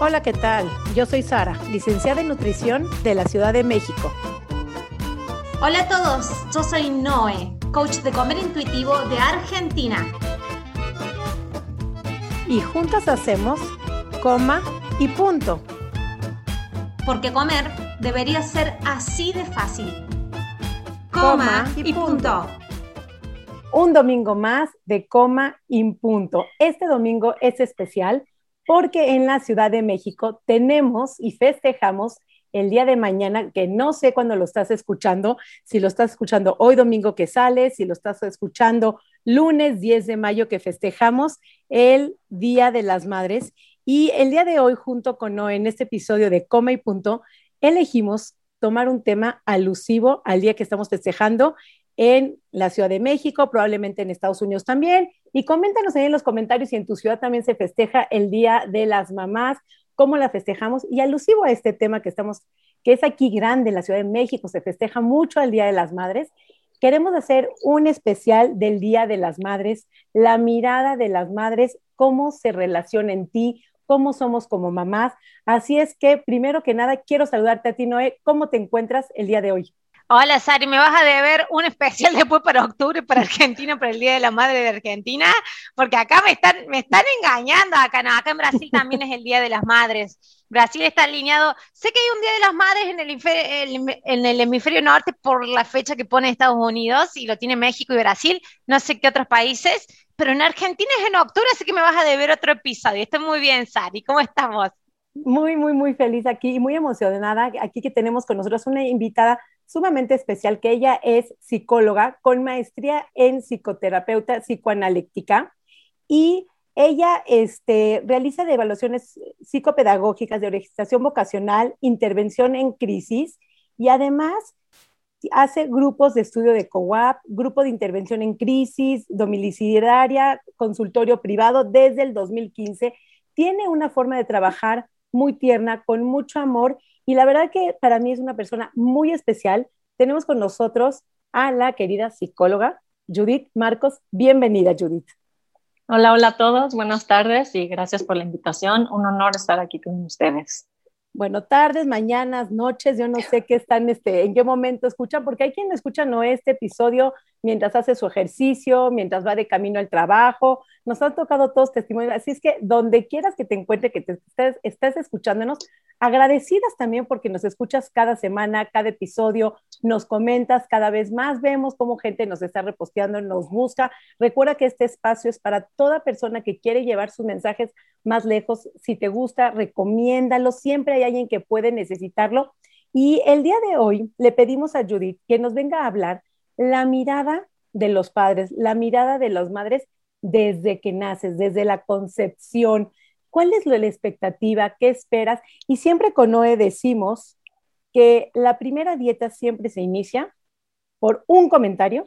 Hola, ¿qué tal? Yo soy Sara, licenciada en nutrición de la Ciudad de México. Hola a todos, yo soy Noé, coach de comer intuitivo de Argentina. Y juntas hacemos coma y punto. Porque comer debería ser así de fácil. Coma, y, punto. Un domingo más de coma y punto. Este domingo es especial porque en la Ciudad de México tenemos y festejamos el día de mañana, que no sé cuándo lo estás escuchando, si lo estás escuchando hoy domingo que sale, si lo estás escuchando lunes 10 de mayo que festejamos el Día de las Madres. Y el día de hoy, junto con Noé, en este episodio de Coma y Punto, elegimos tomar un tema alusivo al día que estamos festejando en la Ciudad de México, probablemente en Estados Unidos también. Y coméntanos ahí en los comentarios si en tu ciudad también se festeja el Día de las Mamás, cómo la festejamos. Y alusivo a este tema que estamos, que es aquí grande en la Ciudad de México, se festeja mucho el Día de las Madres. Queremos hacer un especial del Día de las Madres, la mirada de las madres, cómo se relaciona en ti, cómo somos como mamás. Así es que, primero que nada, quiero saludarte a ti, Noé. ¿Cómo te encuentras el día de hoy? Hola Sari, me vas a deber un especial después para octubre para Argentina, para el Día de la Madre de Argentina, porque acá me están, me están engañando, acá, no, acá en Brasil también es el Día de las Madres. Brasil está alineado, sé que hay un Día de las Madres en el, en el hemisferio norte por la fecha que pone Estados Unidos y lo tiene México y Brasil, no sé qué otros países, pero en Argentina es en octubre, así que me vas a deber otro episodio. Estoy muy bien, Sari, ¿cómo estamos? Muy, muy, muy feliz aquí y muy emocionada aquí que tenemos con nosotros una invitada sumamente especial, que ella es psicóloga con maestría en psicoterapeuta psicoanalítica y ella este, realiza evaluaciones psicopedagógicas de orientación vocacional, intervención en crisis y además hace grupos de estudio de COAP, grupo de intervención en crisis, domiciliaria, consultorio privado desde el 2015. Tiene una forma de trabajar muy tierna, con mucho amor y la verdad que para mí es una persona muy especial. Tenemos con nosotros a la querida psicóloga Judith Marcos. Bienvenida, Judith. Hola, hola a todos. Buenas tardes y gracias por la invitación. Un honor estar aquí con ustedes. Bueno, tardes, mañanas, noches, yo no sé qué están, este, en qué momento escuchan, porque hay quien escucha no este episodio mientras hace su ejercicio, mientras va de camino al trabajo. Nos han tocado todos testimonios, así es que donde quieras que te encuentre, que te estés, estés escuchándonos, agradecidas también porque nos escuchas cada semana, cada episodio, nos comentas, cada vez más vemos cómo gente nos está reposteando, nos busca. Recuerda que este espacio es para toda persona que quiere llevar sus mensajes más lejos. Si te gusta, recomiéndalo. Siempre hay alguien que puede necesitarlo. Y el día de hoy le pedimos a Judith que nos venga a hablar la mirada de los padres, la mirada de las madres desde que naces, desde la concepción. ¿Cuál es la expectativa? ¿Qué esperas? Y siempre con Noé decimos que la primera dieta siempre se inicia por un comentario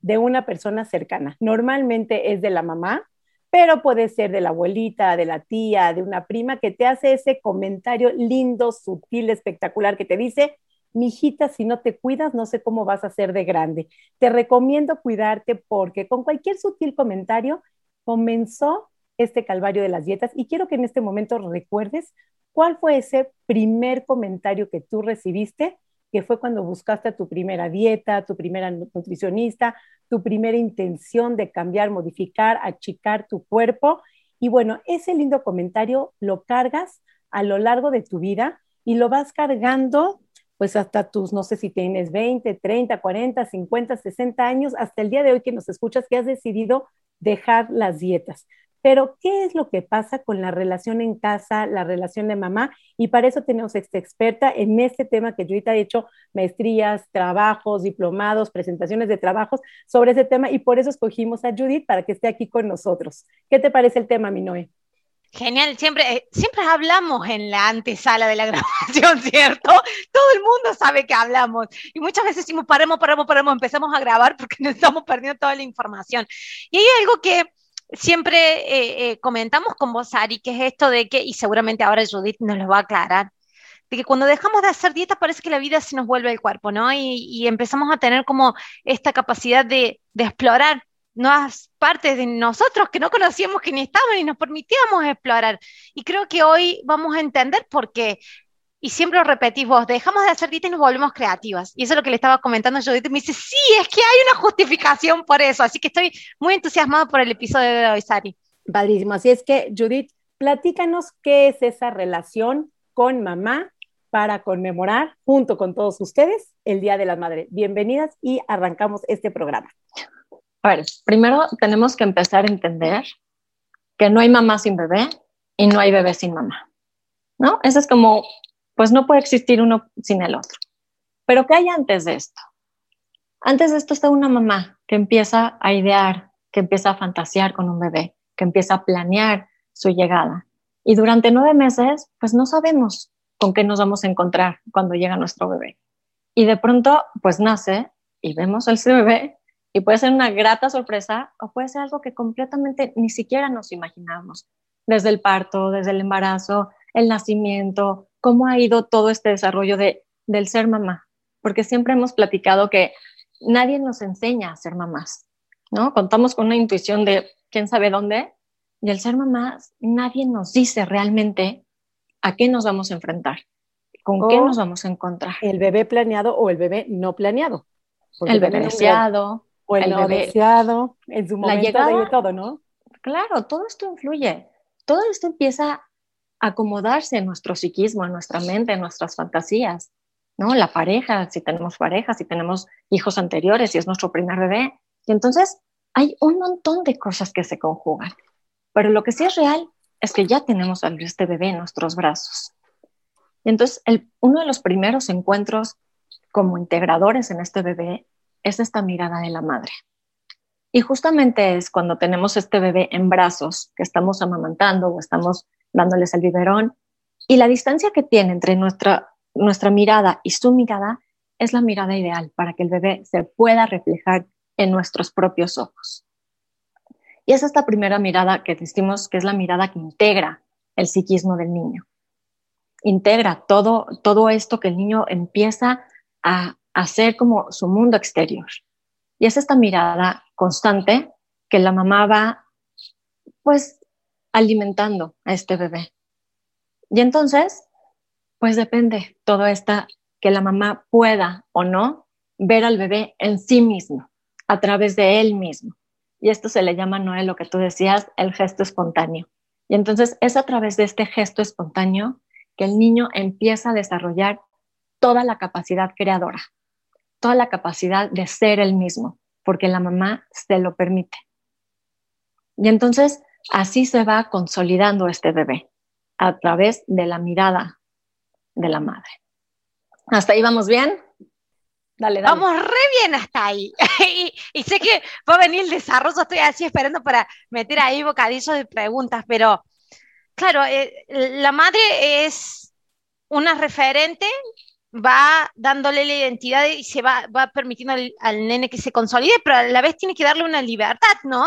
de una persona cercana. Normalmente es de la mamá, pero puede ser de la abuelita, de la tía, de una prima que te hace ese comentario lindo, sutil, espectacular, que te dice, mijita, si no te cuidas, no sé cómo vas a ser de grande. Te recomiendo cuidarte porque con cualquier sutil comentario comenzó este calvario de las dietas y quiero que en este momento recuerdes cuál fue ese primer comentario que tú recibiste, que fue cuando buscaste tu primera dieta, tu primera nutricionista, tu primera intención de cambiar, modificar, achicar tu cuerpo. Y bueno, ese lindo comentario lo cargas a lo largo de tu vida y lo vas cargando pues hasta tus, no sé si tienes 20, 30, 40, 50, 60 años, hasta el día de hoy que nos escuchas que has decidido dejar las dietas. Pero, ¿qué es lo que pasa con la relación en casa, la relación de mamá? Y para eso tenemos esta experta en este tema que yo ahorita he hecho maestrías, trabajos, diplomados, presentaciones de trabajos sobre ese tema y por eso escogimos a Judith para que esté aquí con nosotros. ¿Qué te parece el tema, Minoe? Genial, siempre, eh, siempre hablamos en la antesala de la grabación, ¿cierto? Todo el mundo sabe que hablamos y muchas veces decimos paremos, paremos, paremos, empezamos a grabar porque nos estamos perdiendo toda la información. Y hay algo que siempre eh, eh, comentamos con vos, Ari, que es esto de que, y seguramente ahora Judith nos lo va a aclarar, de que cuando dejamos de hacer dieta parece que la vida se nos vuelve el cuerpo, ¿no? Y, empezamos a tener como esta capacidad de, explorar nuevas partes de nosotros que no conocíamos que ni estaban y nos permitíamos explorar. Y creo que hoy vamos a entender por qué. Y siempre lo repetís vos, dejamos de hacer dieta y nos volvemos creativas. Y eso es lo que le estaba comentando a Judith. Me dice, sí, es que hay una justificación por eso. Así que estoy muy entusiasmada por el episodio de hoy, Sari. Padrísimo. Así es que, Judith, platícanos qué es esa relación con mamá para conmemorar junto con todos ustedes el Día de las Madres. Bienvenidas y arrancamos este programa. A ver, primero tenemos que empezar a entender que no hay mamá sin bebé y no hay bebé sin mamá. ¿No? Eso es como, pues no puede existir uno sin el otro. Pero ¿qué hay antes de esto? Antes de esto está una mamá que empieza a idear, que empieza a fantasear con un bebé, que empieza a planear su llegada. Y durante nueve meses, pues no sabemos con qué nos vamos a encontrar cuando llega nuestro bebé. Y de pronto, pues nace y vemos al bebé y puede ser una grata sorpresa o puede ser algo que completamente ni siquiera nos imaginamos. Desde el parto, desde el embarazo, el nacimiento, cómo ha ido todo este desarrollo de, del ser mamá. Porque siempre hemos platicado que nadie nos enseña a ser mamás, ¿no? Contamos con una intuición de quién sabe dónde y el ser mamás, nadie nos dice realmente a qué nos vamos a enfrentar, con qué nos vamos a encontrar. El bebé planeado o el bebé no planeado. El bebé deseado. O el, no deseado, en su momento la llegada, de todo, ¿no? Claro, todo esto influye. Todo esto empieza a acomodarse en nuestro psiquismo, en nuestra mente, en nuestras fantasías. ¿no? La pareja, si tenemos pareja, si tenemos hijos anteriores, si es nuestro primer bebé. Y entonces hay un montón de cosas que se conjugan. Pero lo que sí es real es que ya tenemos a este bebé en nuestros brazos. Y entonces, el, uno de los primeros encuentros como integradores en este bebé es esta mirada de la madre. Y justamente es cuando tenemos este bebé en brazos, que estamos amamantando o estamos dándoles el biberón, y la distancia que tiene entre nuestra, nuestra mirada y su mirada es la mirada ideal para que el bebé se pueda reflejar en nuestros propios ojos. Y es esta primera mirada que decimos que es la mirada que integra el psiquismo del niño. Integra todo, todo esto que el niño empieza a hacer como su mundo exterior. Y es esta mirada constante que la mamá va, pues, alimentando a este bebé. Y entonces, pues depende todo esta que la mamá pueda o no ver al bebé en sí mismo, a través de él mismo. Y esto se le llama, Noé, lo que tú decías, el gesto espontáneo. Y entonces es a través de este gesto espontáneo que el niño empieza a desarrollar toda la capacidad creadora, toda la capacidad de ser el mismo, porque la mamá se lo permite. Y entonces así se va consolidando este bebé, a través de la mirada de la madre. ¿Hasta ahí vamos bien? Dale, Vamos re bien hasta ahí. y, sé que va a venir el desarrollo, estoy así esperando para meter ahí bocadillos de preguntas, pero claro, eh, la madre es una referente, va dándole la identidad y se va, va permitiendo al, nene que se consolide, pero a la vez tiene que darle una libertad, ¿no?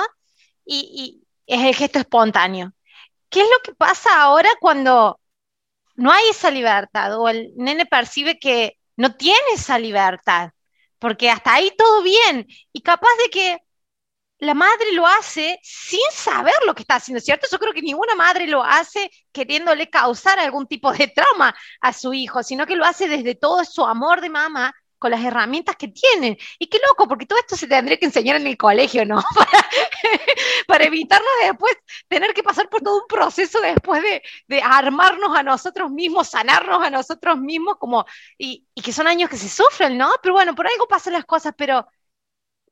Y, y es el gesto espontáneo. ¿Qué es lo que pasa ahora cuando no hay esa libertad o el nene percibe que no tiene esa libertad, porque hasta ahí todo bien y capaz de que la madre lo hace sin saber lo que está haciendo, ¿cierto? Yo creo que ninguna madre lo hace queriéndole causar algún tipo de trauma a su hijo, sino que lo hace desde todo su amor de mamá con las herramientas que tienen. Y qué loco, porque todo esto se tendría que enseñar en el colegio, ¿no? Para, evitarnos después tener que pasar por todo un proceso después de, armarnos a nosotros mismos, sanarnos a nosotros mismos, como, y, que son años que se sufren, ¿no? Pero bueno, por algo pasan las cosas, pero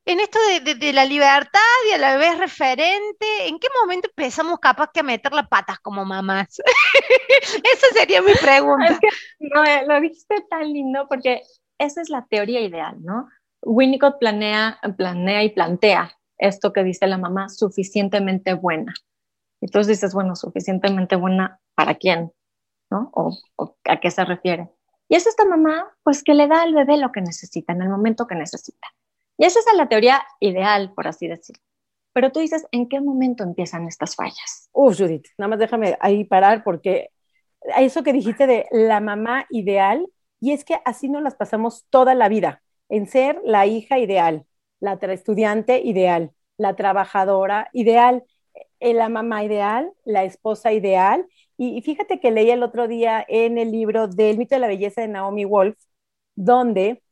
en esto de, la libertad y a la vez referente, ¿en qué momento empezamos capaz que a meter las patas como mamás? Esa sería mi pregunta. no, lo dijiste tan lindo porque esa es la teoría ideal, ¿no? Winnicott planea, planea y plantea esto que dice la mamá, suficientemente buena. Entonces dices, bueno, suficientemente buena para quién, ¿no? O, a qué se refiere. Y es esta mamá, pues, que le da al bebé lo que necesita, en el momento que necesita. Y esa es la teoría ideal, por así decirlo. Pero tú dices, ¿en qué momento empiezan estas fallas? Uf, Judith, nada más déjame ahí parar porque eso que dijiste de la mamá ideal, y es que así nos las pasamos toda la vida, en ser la hija ideal, la estudiante ideal, la trabajadora ideal, eh, la mamá ideal, la esposa ideal. Y fíjate que leí el otro día en el libro del mito de la belleza de Naomi Wolf, donde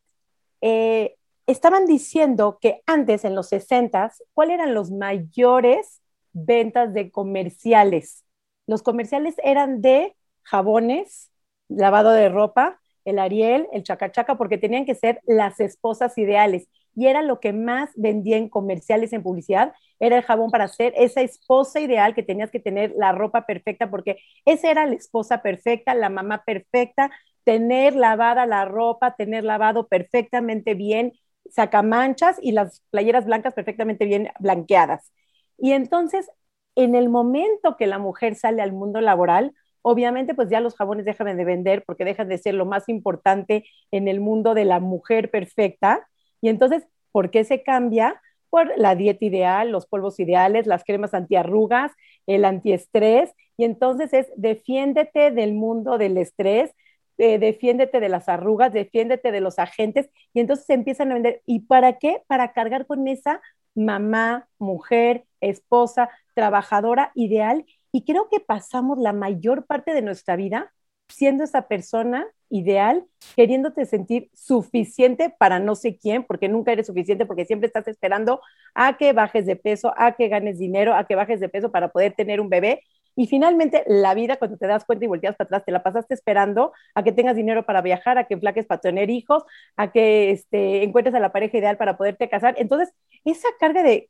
eh, estaban diciendo que antes, en los 60, ¿cuáles eran los mayores ventas de comerciales? Los comerciales eran de jabones, lavado de ropa, el Ariel, el Chacachaca, porque tenían que ser las esposas ideales. Y era lo que más vendía en comerciales, en publicidad, era el jabón para ser esa esposa ideal que tenías que tener la ropa perfecta, porque esa era la esposa perfecta, la mamá perfecta, tener lavada la ropa, tener lavado perfectamente bien, sacamanchas y las playeras blancas perfectamente bien blanqueadas. Y entonces, en el momento que la mujer sale al mundo laboral, Obviamente, pues ya los jabones dejan de vender porque dejan de ser lo más importante en el mundo de la mujer perfecta. Y entonces, ¿por qué se cambia? Por la dieta ideal, los polvos ideales, las cremas antiarrugas, el antiestrés. Y entonces es defiéndete del mundo del estrés, eh, defiéndete de las arrugas, defiéndete de los agentes. Y entonces empiezan a vender. ¿Y para qué? Para cargar con esa mamá, mujer, esposa, trabajadora ideal y creo que pasamos la mayor parte de nuestra vida siendo esa persona ideal, queriéndote sentir suficiente para no sé quién, porque nunca eres suficiente, porque siempre estás esperando a que bajes de peso, a que ganes dinero, a que bajes de peso para poder tener un bebé. Y finalmente, la vida, cuando te das cuenta y volteas para atrás, te la pasaste esperando a que tengas dinero para viajar, a que flaques para tener hijos, a que este, encuentres a la pareja ideal para poderte casar. Entonces, esa carga de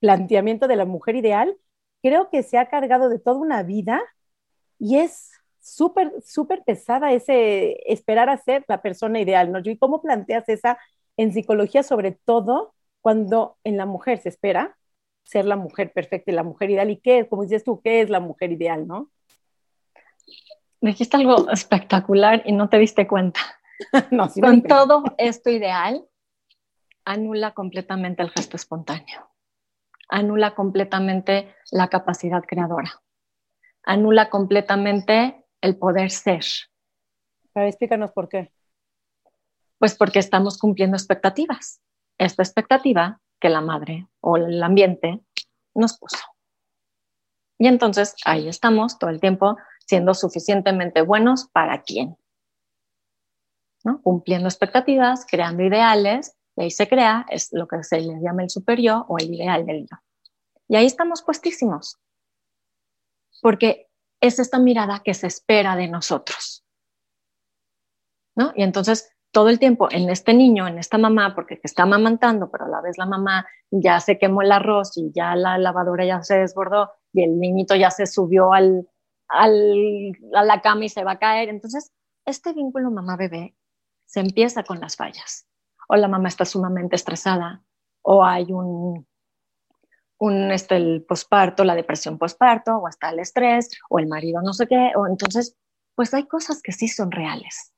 planteamiento de la mujer ideal creo que se ha cargado de toda una vida y es súper, súper pesada ese esperar a ser la persona ideal, ¿no? ¿Y cómo planteas esa en psicología, sobre todo cuando en la mujer se espera ser la mujer perfecta y la mujer ideal? ¿Y qué, como dices tú, qué es la mujer ideal, no? Dijiste algo espectacular y no te diste cuenta. no, Con todo esto ideal, anula completamente el gesto espontáneo anula completamente la capacidad creadora, anula completamente el poder ser. Pero explícanos por qué. Pues porque estamos cumpliendo expectativas. Esta expectativa la madre o el ambiente nos puso. Y entonces ahí estamos todo el tiempo siendo suficientemente buenos para quién. ¿No? Cumpliendo expectativas, creando ideales y ahí se crea, es lo que se le llama el superior o el ideal del yo. Y ahí estamos puestísimos, porque es esta mirada que se espera de nosotros. ¿no? Y entonces todo el tiempo en este niño, en esta mamá, porque está amamantando, pero a la vez la mamá ya se quemó el arroz y ya la lavadora ya se desbordó y el niñito ya se subió al, al, a la cama y se va a caer. Entonces, este vínculo mamá-bebé se empieza con las fallas o la mamá está sumamente estresada, o hay un, un este, el posparto, la depresión posparto, o hasta el estrés, o el marido no sé qué, o entonces, pues hay cosas que sí son reales.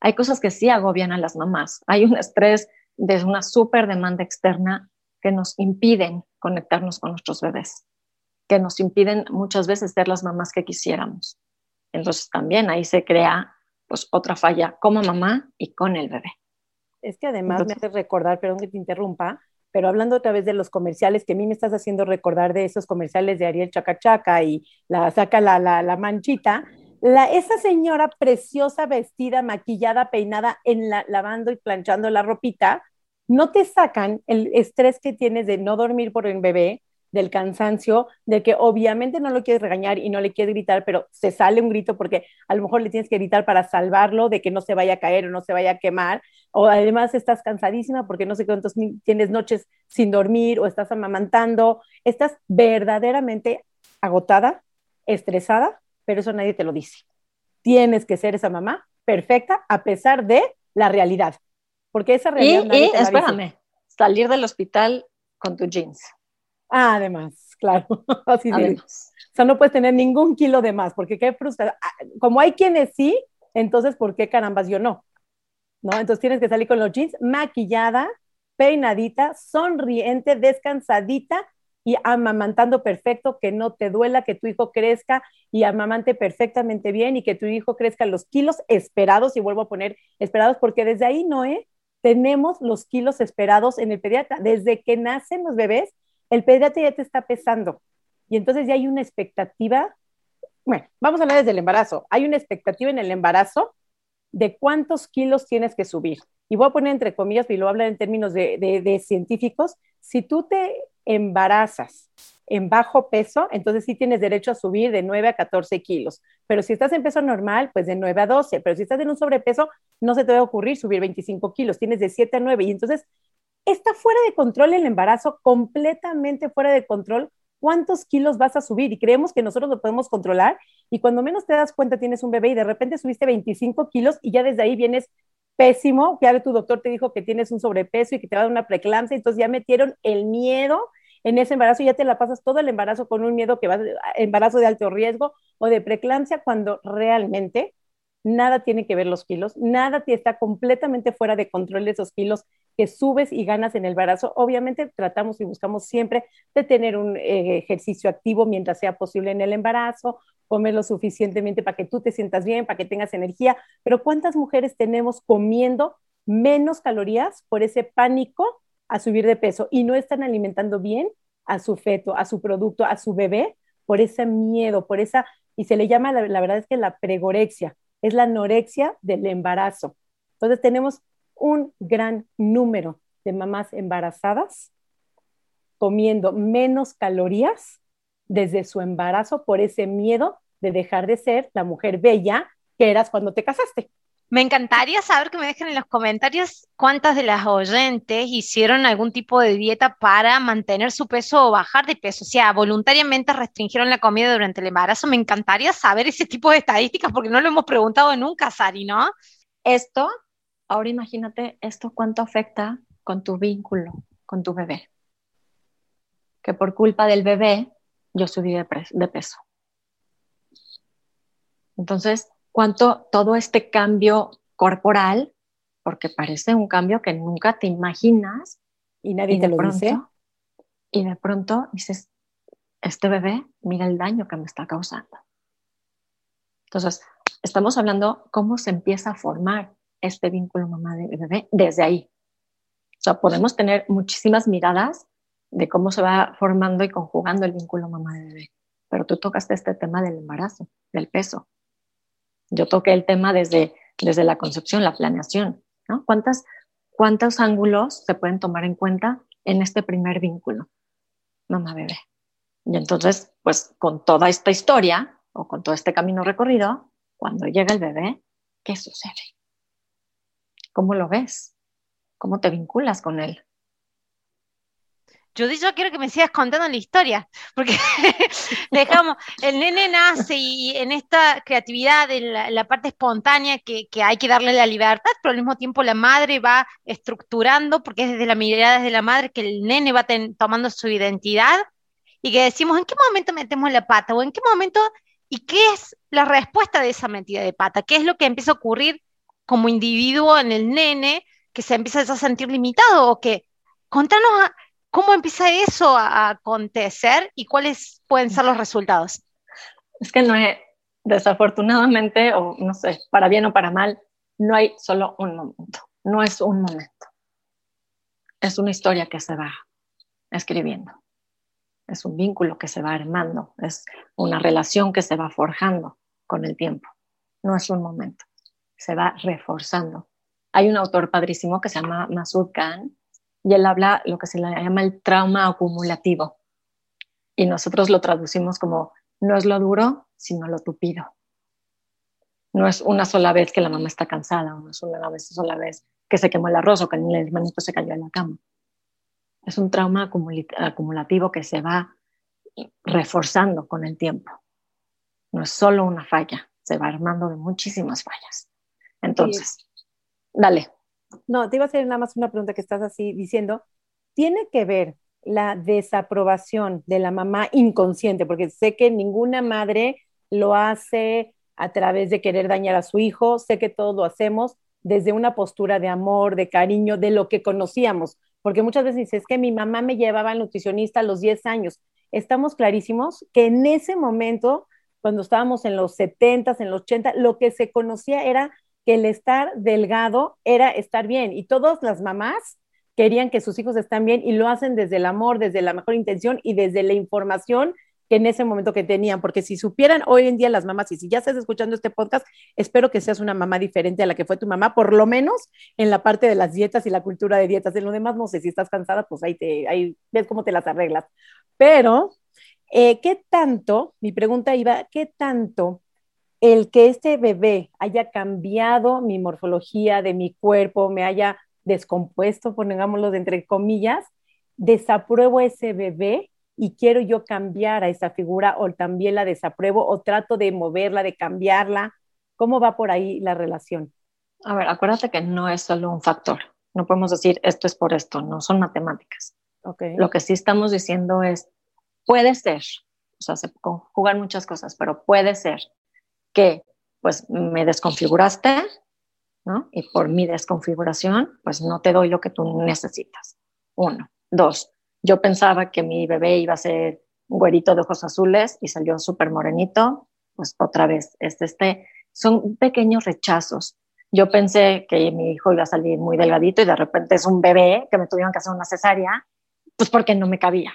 Hay cosas que sí agobian a las mamás. Hay un estrés de una súper demanda externa que nos impiden conectarnos con nuestros bebés, que nos impiden muchas veces ser las mamás que quisiéramos. Entonces también ahí se crea pues otra falla como mamá y con el bebé. Es que además me hace recordar, perdón que te interrumpa, pero hablando otra vez de los comerciales, que a mí me estás haciendo recordar de esos comerciales de Ariel Chacachaca y la saca la, la, manchita, esa señora preciosa, vestida, maquillada, peinada, en la, lavando y planchando la ropita, no te sacan el estrés que tienes de no dormir por el bebé, del cansancio, de que obviamente no lo quieres regañar y no le quieres gritar, pero se sale un grito porque a lo mejor le tienes que gritar para salvarlo de que no se vaya a caer o no se vaya a quemar, o además estás cansadísima porque no sé cuántos tienes noches sin dormir o estás amamantando, estás verdaderamente agotada, estresada, pero eso nadie te lo dice. Tienes que ser esa mamá perfecta a pesar de la realidad, porque esa realidad... Y, y espérame, salir del hospital con tus jeans. Ah, además, claro. Así O sea, no puedes tener ningún kilo de más, porque qué frustrada. Ah, como hay quienes sí, entonces, ¿por qué carambas yo no? ¿No? Entonces tienes que salir con los jeans maquillada, peinadita, sonriente, descansadita y amamantando perfecto, que no te duela, que tu hijo crezca y amamante perfectamente bien y que tu hijo crezca los kilos esperados, y vuelvo a poner esperados, porque desde ahí, Noé, tenemos los kilos esperados en el pediatra. Desde que nacen los bebés, el pediatra ya te está pesando. Y entonces ya hay una expectativa. Bueno, vamos a hablar desde el embarazo. Hay una expectativa en el embarazo de cuántos kilos tienes que subir. Y voy a poner entre comillas, y lo hablar en términos de, de científicos, si tú te embarazas en bajo peso, entonces sí tienes derecho a subir de 9 a 14 kilos. Pero si estás en peso normal, pues de 9 a 12. Pero si estás en un sobrepeso, no se te va a ocurrir subir 25 kilos, tienes de 7 a 9. Y entonces está fuera de control el embarazo, completamente fuera de control. ¿Cuántos kilos vas a subir? Y creemos que nosotros lo podemos controlar. Y cuando menos te das cuenta, tienes un bebé y de repente subiste 25 kilos y ya desde ahí vienes pésimo. Ya tu doctor te dijo que tienes un sobrepeso y que te va a dar una preeclampsia. Entonces ya metieron el miedo en ese embarazo ya te la pasas todo el embarazo con un miedo que va embarazo de alto riesgo o de preeclampsia cuando realmente nada tiene que ver los kilos, nada te está completamente fuera de control de esos kilos que subes y ganas en el embarazo. Obviamente tratamos y buscamos siempre de tener un eh, ejercicio activo mientras sea posible en el embarazo, comer lo suficientemente para que tú te sientas bien, para que tengas energía, pero ¿cuántas mujeres tenemos comiendo menos calorías por ese pánico a subir de peso y no están alimentando bien a su feto, a su producto, a su bebé, por ese miedo, por esa, y se le llama, la, verdad es que la pregorexia, es la anorexia del embarazo. Entonces tenemos un gran número de mamás embarazadas comiendo menos calorías desde su embarazo por ese miedo de dejar de ser la mujer bella que eras cuando te casaste. Me encantaría saber que me dejen en los comentarios cuántas de las oyentes hicieron algún tipo de dieta para mantener su peso o bajar de peso. O sea, voluntariamente restringieron la comida durante el embarazo. Me encantaría saber ese tipo de estadísticas porque no lo hemos preguntado nunca, Sari, ¿no? Esto, ahora imagínate esto cuánto afecta con tu vínculo, con tu bebé. Que por culpa del bebé yo subí de, de peso. Entonces, cuánto todo este cambio corporal, porque parece un cambio que nunca te imaginas. Y nadie te lo dice. Y de pronto dices, este bebé, mira el daño que me está causando. Entonces, estamos hablando cómo se empieza a formar este vínculo mamá de bebé desde ahí. O sea, podemos tener muchísimas miradas de cómo se va formando y conjugando el vínculo mamá de bebé. Pero tú tocaste este tema del embarazo, del peso. Yo toqué el tema desde, desde la concepción, la planeación. ¿Cuántas, ¿Cuántos ángulos se pueden tomar en cuenta en este primer vínculo? Mamá-bebé. Y entonces, pues con toda esta historia o con todo este camino recorrido, cuando llega el bebé, ¿qué sucede? ¿Cómo lo ves? ¿Cómo te vinculas con él? Yo, yo quiero que me sigas contando la historia, porque dejamos, el nene nace y en esta creatividad, en la, parte espontánea que, hay que darle la libertad, pero al mismo tiempo la madre va estructurando, porque es desde la mirada desde la madre que el nene va tomando su identidad y que decimos, ¿en qué momento metemos la pata? ¿O en qué momento? ¿Y qué es la respuesta de esa metida de pata? ¿Qué es lo que empieza a ocurrir como individuo en el nene que se empieza a sentir limitado o que... Contanos ¿Cómo empieza eso a acontecer y cuáles pueden ser los resultados? Es que no es, desafortunadamente, o no sé, para bien o para mal, no hay solo un momento, no es un momento. Es una historia que se va escribiendo, es un vínculo que se va armando, es una relación que se va forjando con el tiempo. No es un momento, se va reforzando. Hay un autor padrísimo que se llama Masud Khan, y él habla lo que se le llama el trauma acumulativo. Y nosotros lo traducimos como no es lo duro, sino lo tupido. No es una sola vez que la mamá está cansada, no es una vez, sola vez que se quemó el arroz o que el hermanito se cayó en la cama. Es un trauma acumulativo que se va reforzando con el tiempo. No es solo una falla, se va armando de muchísimas fallas. Entonces, dale. No, te iba a hacer nada más una pregunta que estás así diciendo. ¿Tiene que ver la desaprobación de la mamá inconsciente? Porque sé que ninguna madre lo hace a través de querer dañar a su hijo, sé que todos lo hacemos desde una postura de amor, de cariño, de lo que conocíamos, porque muchas veces dices que mi mamá me llevaba al nutricionista a los 10 años. Estamos clarísimos que en ese momento, cuando estábamos en los 70, en los 80, lo que se conocía era que el estar delgado era estar bien. Y todas las mamás querían que sus hijos estén bien y lo hacen desde el amor, desde la mejor intención y desde la información que en ese momento que tenían, porque si supieran hoy en día las mamás, y si ya estás escuchando este podcast, espero que seas una mamá diferente a la que fue tu mamá, por lo menos en la parte de las dietas y la cultura de dietas. En lo demás, no sé, si estás cansada, pues ahí, te, ahí ves cómo te las arreglas. Pero, eh, ¿qué tanto, mi pregunta iba, qué tanto el que este bebé haya cambiado mi morfología de mi cuerpo, me haya descompuesto, pongámoslo de entre comillas, desapruebo ese bebé y quiero yo cambiar a esa figura o también la desapruebo o trato de moverla, de cambiarla. ¿Cómo va por ahí la relación? A ver, acuérdate que no es solo un factor. No podemos decir esto es por esto, no son matemáticas. Okay. Lo que sí estamos diciendo es, puede ser, o sea, se conjugan muchas cosas, pero puede ser que pues me desconfiguraste, ¿no? Y por mi desconfiguración, pues no te doy lo que tú necesitas. Uno. Dos, yo pensaba que mi bebé iba a ser un güerito de ojos azules y salió súper morenito, pues otra vez, es este, son pequeños rechazos. Yo pensé que mi hijo iba a salir muy delgadito y de repente es un bebé que me tuvieron que hacer una cesárea, pues porque no me cabía.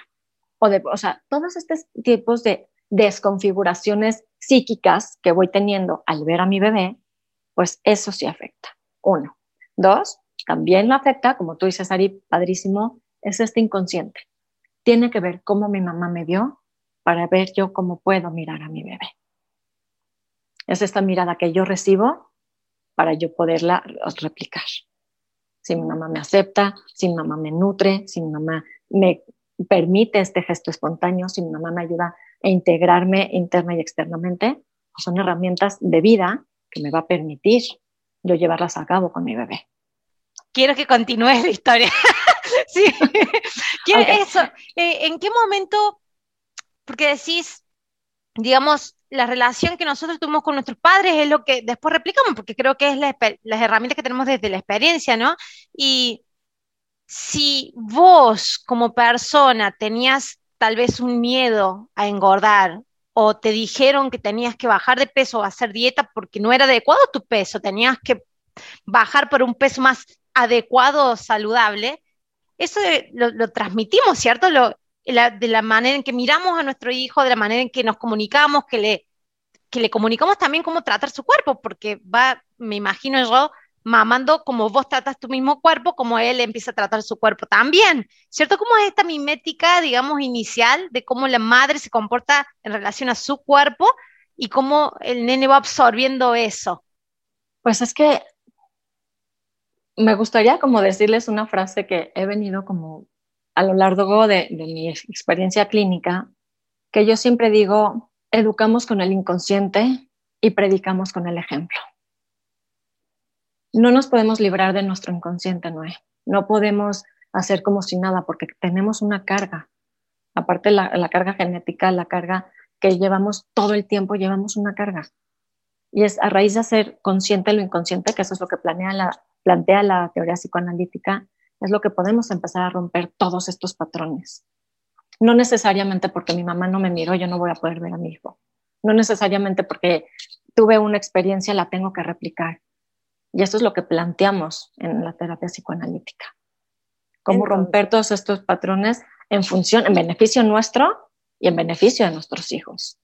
O, de, o sea, todos estos tipos de desconfiguraciones psíquicas que voy teniendo al ver a mi bebé, pues eso sí afecta. Uno. Dos, también lo afecta, como tú dices, Ari, padrísimo, es este inconsciente. Tiene que ver cómo mi mamá me vio para ver yo cómo puedo mirar a mi bebé. Es esta mirada que yo recibo para yo poderla replicar. Si mi mamá me acepta, si mi mamá me nutre, si mi mamá me permite este gesto espontáneo, si mi mamá me ayuda a integrarme interna y externamente, pues son herramientas de vida que me va a permitir yo llevarlas a cabo con mi bebé. Quiero que continúes la historia. sí. Quiero eso. Eh, ¿En qué momento? Porque decís, digamos, la relación que nosotros tuvimos con nuestros padres es lo que después replicamos, porque creo que es las herramientas que tenemos desde la experiencia, ¿no? Y si vos como persona tenías tal vez un miedo a engordar o te dijeron que tenías que bajar de peso o hacer dieta porque no era adecuado tu peso, tenías que bajar por un peso más adecuado, saludable, eso lo, transmitimos, ¿cierto? Lo, de la manera en que miramos a nuestro hijo, de la manera en que nos comunicamos, que le, que le comunicamos también cómo tratar su cuerpo, porque va, me imagino yo, mamando como vos tratas tu mismo cuerpo, como él empieza a tratar su cuerpo también, ¿cierto? ¿Cómo es esta mimética, digamos, inicial de cómo la madre se comporta en relación a su cuerpo y cómo el nene va absorbiendo eso? Pues es que me gustaría como decirles una frase que he venido como a lo largo de, de mi experiencia clínica, que yo siempre digo, educamos con el inconsciente y predicamos con el ejemplo no nos podemos librar de nuestro inconsciente, Noé. No podemos hacer como si nada porque tenemos una carga. Aparte la, la carga genética, la carga que llevamos todo el tiempo, llevamos una carga. Y es a raíz de hacer consciente lo inconsciente, que eso es lo que planea la, plantea la teoría psicoanalítica, es lo que podemos empezar a romper todos estos patrones. No necesariamente porque mi mamá no me miró, yo no voy a poder ver a mi hijo. No necesariamente porque tuve una experiencia, la tengo que replicar. Y esto es lo que planteamos en la terapia psicoanalítica. Cómo romper todos estos patrones en función, en beneficio nuestro y en beneficio de nuestros hijos.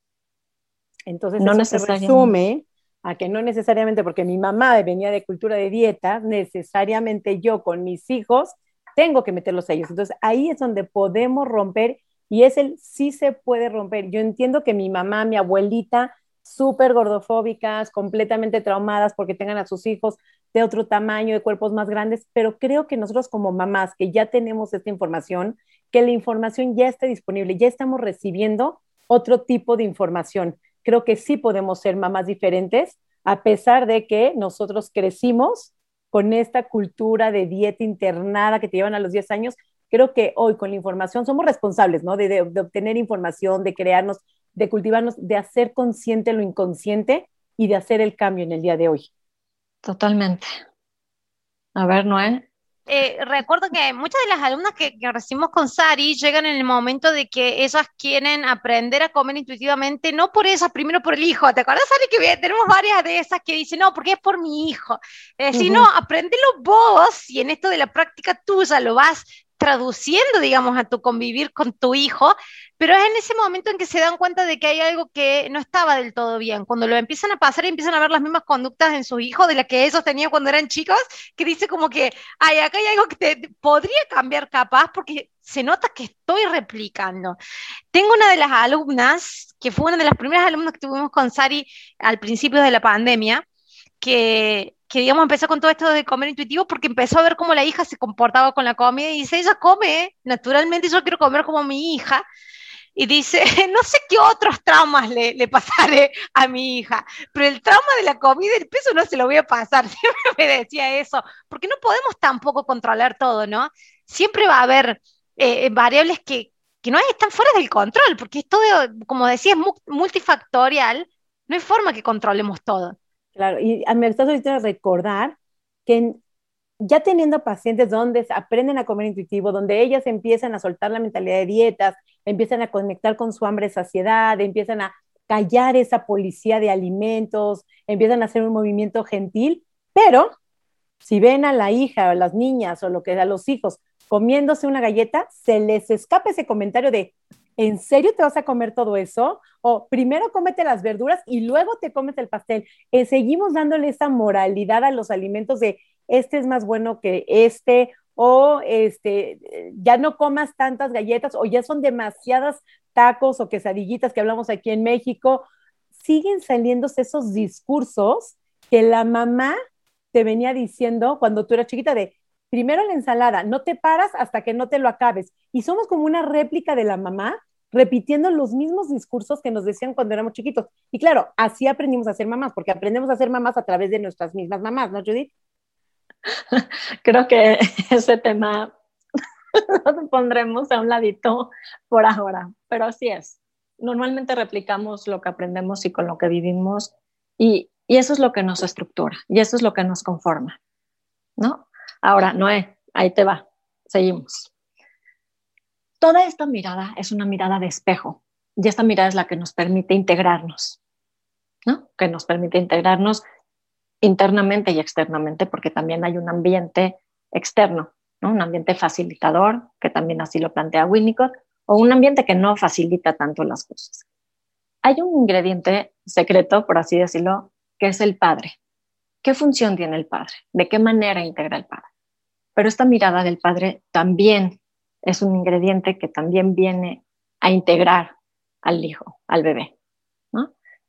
Entonces, no eso se resume a que no necesariamente porque mi mamá venía de cultura de dieta, necesariamente yo con mis hijos tengo que meterlos a ellos. Entonces, ahí es donde podemos romper y es el sí se puede romper. Yo entiendo que mi mamá, mi abuelita, súper gordofóbicas, completamente traumadas porque tengan a sus hijos de otro tamaño, de cuerpos más grandes, pero creo que nosotros como mamás que ya tenemos esta información, que la información ya está disponible, ya estamos recibiendo otro tipo de información. Creo que sí podemos ser mamás diferentes, a pesar de que nosotros crecimos con esta cultura de dieta internada que te llevan a los 10 años. Creo que hoy con la información somos responsables, ¿no? De, de obtener información, de crearnos de cultivarnos, de hacer consciente lo inconsciente y de hacer el cambio en el día de hoy. Totalmente. A ver, Noé. eh, recuerdo que muchas de las alumnas que, recibimos con Sari llegan en el momento de que ellas quieren aprender a comer intuitivamente, no por ellas, primero por el hijo. ¿Te acuerdas, Sari, que tenemos varias de esas que dicen, no, porque es por mi hijo? Es decir, no, aprendelo vos y en esto de la práctica tuya lo vas traduciendo, digamos, a tu convivir con tu hijo, pero es en ese momento en que se dan cuenta de que hay algo que no estaba del todo bien, cuando lo empiezan a pasar y empiezan a ver las mismas conductas en su hijo de las que ellos tenían cuando eran chicos, que dice como que, ay, acá hay algo que te podría cambiar capaz porque se nota que estoy replicando. Tengo una de las alumnas, que fue una de las primeras alumnas que tuvimos con Sari al principio de la pandemia, que que digamos empezó con todo esto de comer intuitivo porque empezó a ver cómo la hija se comportaba con la comida y dice, ella come, naturalmente yo quiero comer como mi hija. Y dice, no sé qué otros traumas le, le pasaré a mi hija, pero el trauma de la comida el peso no se lo voy a pasar. Siempre me decía eso, porque no podemos tampoco controlar todo, ¿no? Siempre va a haber eh, variables que, que no están fuera del control, porque es todo, como decía, es multifactorial, no hay forma que controlemos todo. Claro, y me estás ahorita recordar que ya teniendo pacientes donde aprenden a comer intuitivo, donde ellas empiezan a soltar la mentalidad de dietas, empiezan a conectar con su hambre, saciedad, empiezan a callar esa policía de alimentos, empiezan a hacer un movimiento gentil, pero si ven a la hija o a las niñas o lo que a los hijos comiéndose una galleta, se les escapa ese comentario de, ¿en serio te vas a comer todo eso? O primero cómete las verduras y luego te comes el pastel. Eh, seguimos dándole esa moralidad a los alimentos de este es más bueno que este, o este, ya no comas tantas galletas, o ya son demasiadas tacos o quesadillitas que hablamos aquí en México. Siguen saliéndose esos discursos que la mamá te venía diciendo cuando tú eras chiquita de primero la ensalada, no te paras hasta que no te lo acabes. Y somos como una réplica de la mamá repitiendo los mismos discursos que nos decían cuando éramos chiquitos. Y claro, así aprendimos a ser mamás, porque aprendemos a ser mamás a través de nuestras mismas mamás, ¿no, Judith? Creo que ese tema lo pondremos a un ladito por ahora, pero así es. Normalmente replicamos lo que aprendemos y con lo que vivimos y, eso es lo que nos estructura y eso es lo que nos conforma, ¿no? Ahora, Noé, ahí te va, seguimos. Toda esta mirada es una mirada de espejo y esta mirada es la que nos permite integrarnos, ¿no? Que nos permite integrarnos internamente y externamente porque también hay un ambiente externo, ¿no? Un ambiente facilitador, que también así lo plantea Winnicott, o un ambiente que no facilita tanto las cosas. Hay un ingrediente secreto, por así decirlo, que es el padre. ¿Qué función tiene el padre? ¿De qué manera integra el padre? Pero esta mirada del padre también es un ingrediente que también viene a integrar al hijo, al bebé.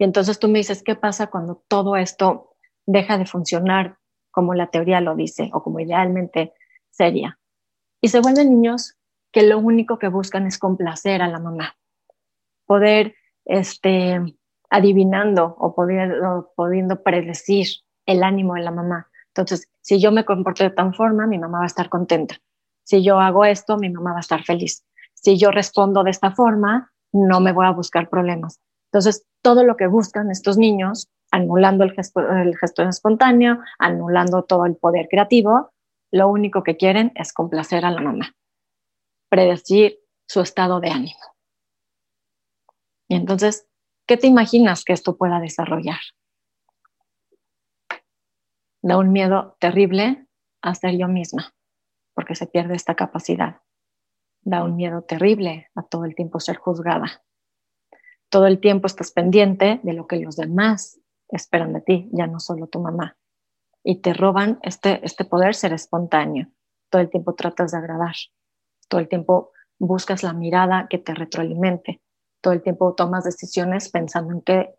Y entonces tú me dices, ¿qué pasa cuando todo esto deja de funcionar como la teoría lo dice o como idealmente sería? Y se vuelven niños que lo único que buscan es complacer a la mamá, poder, este, adivinando o pudiendo, pudiendo predecir el ánimo de la mamá. Entonces, si yo me comporto de tal forma, mi mamá va a estar contenta si yo hago esto, mi mamá va a estar feliz. Si yo respondo de esta forma, no me voy a buscar problemas. Entonces, todo lo que buscan estos niños, anulando el gesto, espontáneo, anulando todo el poder creativo, lo único que quieren es complacer a la mamá, predecir su estado de ánimo. Y entonces, ¿qué te imaginas que esto pueda desarrollar? Da un miedo terrible a ser yo misma porque se pierde esta capacidad. Da un miedo terrible a todo el tiempo ser juzgada. Todo el tiempo estás pendiente de lo que los demás esperan de ti, ya no solo tu mamá. Y te roban este, este poder ser espontáneo. Todo el tiempo tratas de agradar. Todo el tiempo buscas la mirada que te retroalimente. Todo el tiempo tomas decisiones pensando en qué,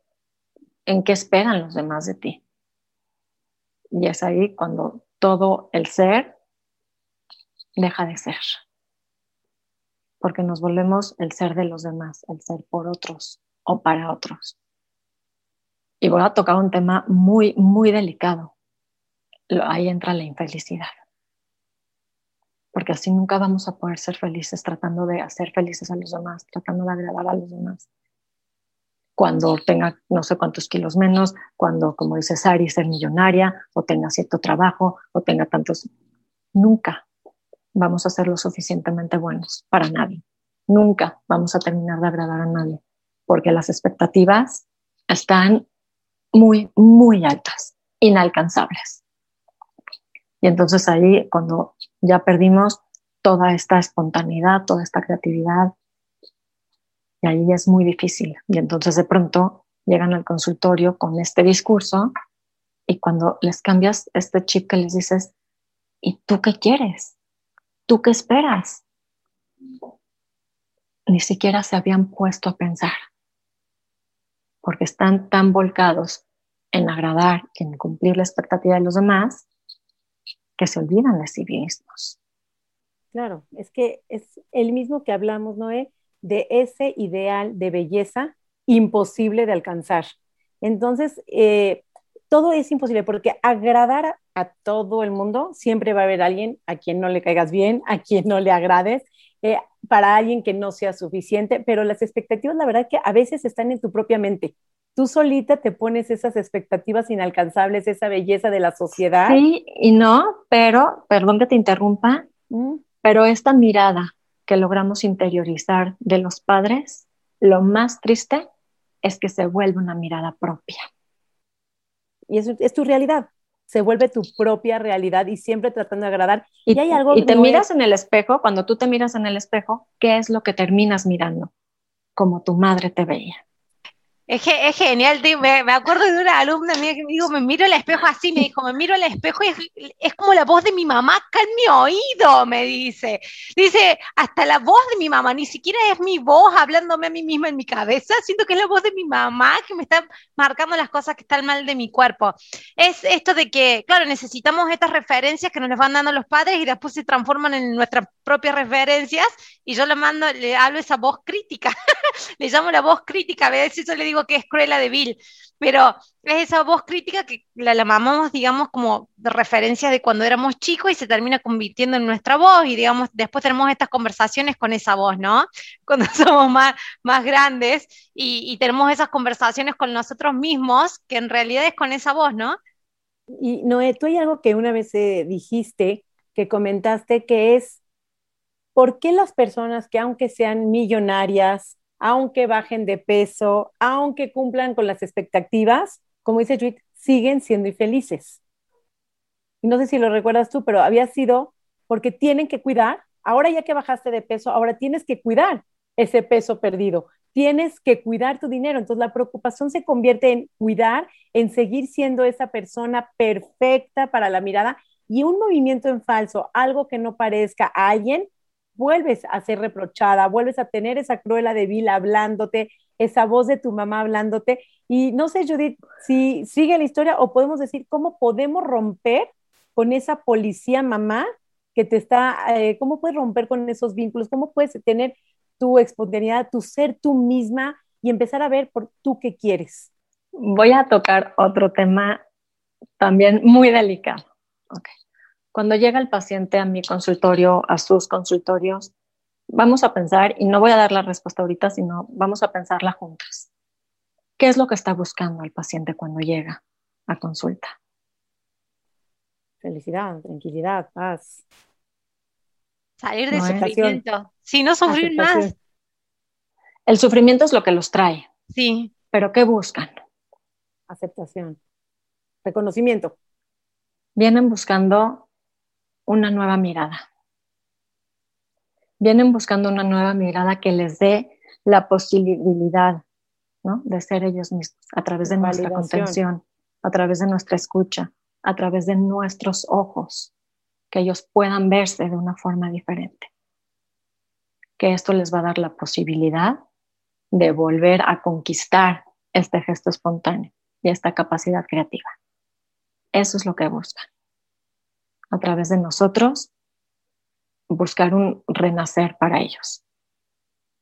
en qué esperan los demás de ti. Y es ahí cuando todo el ser deja de ser. Porque nos volvemos el ser de los demás, el ser por otros o para otros. Y voy a tocar un tema muy, muy delicado. Ahí entra la infelicidad. Porque así nunca vamos a poder ser felices tratando de hacer felices a los demás, tratando de agradar a los demás. Cuando tenga no sé cuántos kilos menos, cuando, como dice Sari, ser millonaria, o tenga cierto trabajo, o tenga tantos. Nunca vamos a ser lo suficientemente buenos para nadie. Nunca vamos a terminar de agradar a nadie, porque las expectativas están muy, muy altas, inalcanzables. Y entonces ahí, cuando ya perdimos toda esta espontaneidad, toda esta creatividad, y ahí es muy difícil. Y entonces de pronto llegan al consultorio con este discurso y cuando les cambias este chip que les dices, ¿y tú qué quieres? ¿Tú qué esperas? Ni siquiera se habían puesto a pensar, porque están tan volcados en agradar, en cumplir la expectativa de los demás, que se olvidan de sí mismos. Claro, es que es el mismo que hablamos, Noé, de ese ideal de belleza imposible de alcanzar. Entonces, eh, todo es imposible porque agradar a, todo el mundo siempre va a haber alguien a quien no le caigas bien, a quien no le agrades, eh, para alguien que no sea suficiente, pero las expectativas, la verdad que a veces están en tu propia mente. Tú solita te pones esas expectativas inalcanzables, esa belleza de la sociedad. Sí y no, pero, perdón que te interrumpa, mm. pero esta mirada que logramos interiorizar de los padres, lo más triste es que se vuelve una mirada propia. Y es, es tu realidad, se vuelve tu propia realidad y siempre tratando de agradar. Y, hay algo y te miras en el espejo, cuando tú te miras en el espejo, ¿qué es lo que terminas mirando? Como tu madre te veía. Es, es genial, me, me, acuerdo de una alumna mía que me dijo, me miro el espejo así, me dijo, me miro el espejo y es, como la voz de mi mamá acá en mi oído, me dice. Dice, hasta la voz de mi mamá, ni siquiera es mi voz hablándome a mí misma en mi cabeza, siento que es la voz de mi mamá que me está marcando las cosas que están mal de mi cuerpo. Es esto de que, claro, necesitamos estas referencias que nos las van dando los padres y después se transforman en nuestras propias referencias y yo le mando, le hablo esa voz crítica, le llamo la voz crítica, a veces yo le digo, que es Cruella de Vil, pero es esa voz crítica que la llamamos, digamos, como de referencia de cuando éramos chicos y se termina convirtiendo en nuestra voz y, digamos, después tenemos estas conversaciones con esa voz, ¿no? Cuando somos más, más grandes y, tenemos esas conversaciones con nosotros mismos, que en realidad es con esa voz, ¿no? Y Noé, tú hay algo que una vez eh, dijiste, que comentaste, que es, ¿por qué las personas que aunque sean millonarias, aunque bajen de peso, aunque cumplan con las expectativas, como dice Judith, siguen siendo infelices. Y no sé si lo recuerdas tú, pero había sido porque tienen que cuidar, ahora ya que bajaste de peso, ahora tienes que cuidar ese peso perdido, tienes que cuidar tu dinero. Entonces la preocupación se convierte en cuidar, en seguir siendo esa persona perfecta para la mirada y un movimiento en falso, algo que no parezca a alguien, vuelves a ser reprochada, vuelves a tener esa cruela de hablándote, esa voz de tu mamá hablándote. Y no sé, Judith, si sigue la historia o podemos decir cómo podemos romper con esa policía mamá que te está, eh, cómo puedes romper con esos vínculos, cómo puedes tener tu espontaneidad, tu ser tú misma y empezar a ver por tú qué quieres. Voy a tocar otro tema también muy delicado. Okay. Cuando llega el paciente a mi consultorio, a sus consultorios, vamos a pensar, y no voy a dar la respuesta ahorita, sino vamos a pensarla juntas. ¿Qué es lo que está buscando el paciente cuando llega a consulta? Felicidad, tranquilidad, paz. Salir del sufrimiento. Si no sufrir más. El sufrimiento es lo que los trae. Sí. Pero ¿qué buscan? Aceptación. Reconocimiento. Vienen buscando una nueva mirada. Vienen buscando una nueva mirada que les dé la posibilidad de ser ellos mismos a través de nuestra contención, a través de nuestra escucha, a través de nuestros ojos, que ellos puedan verse de una forma diferente. Que esto les va a dar la posibilidad de volver a conquistar este gesto espontáneo y esta capacidad creativa. Eso es lo que buscan a través de nosotros, buscar un renacer para ellos.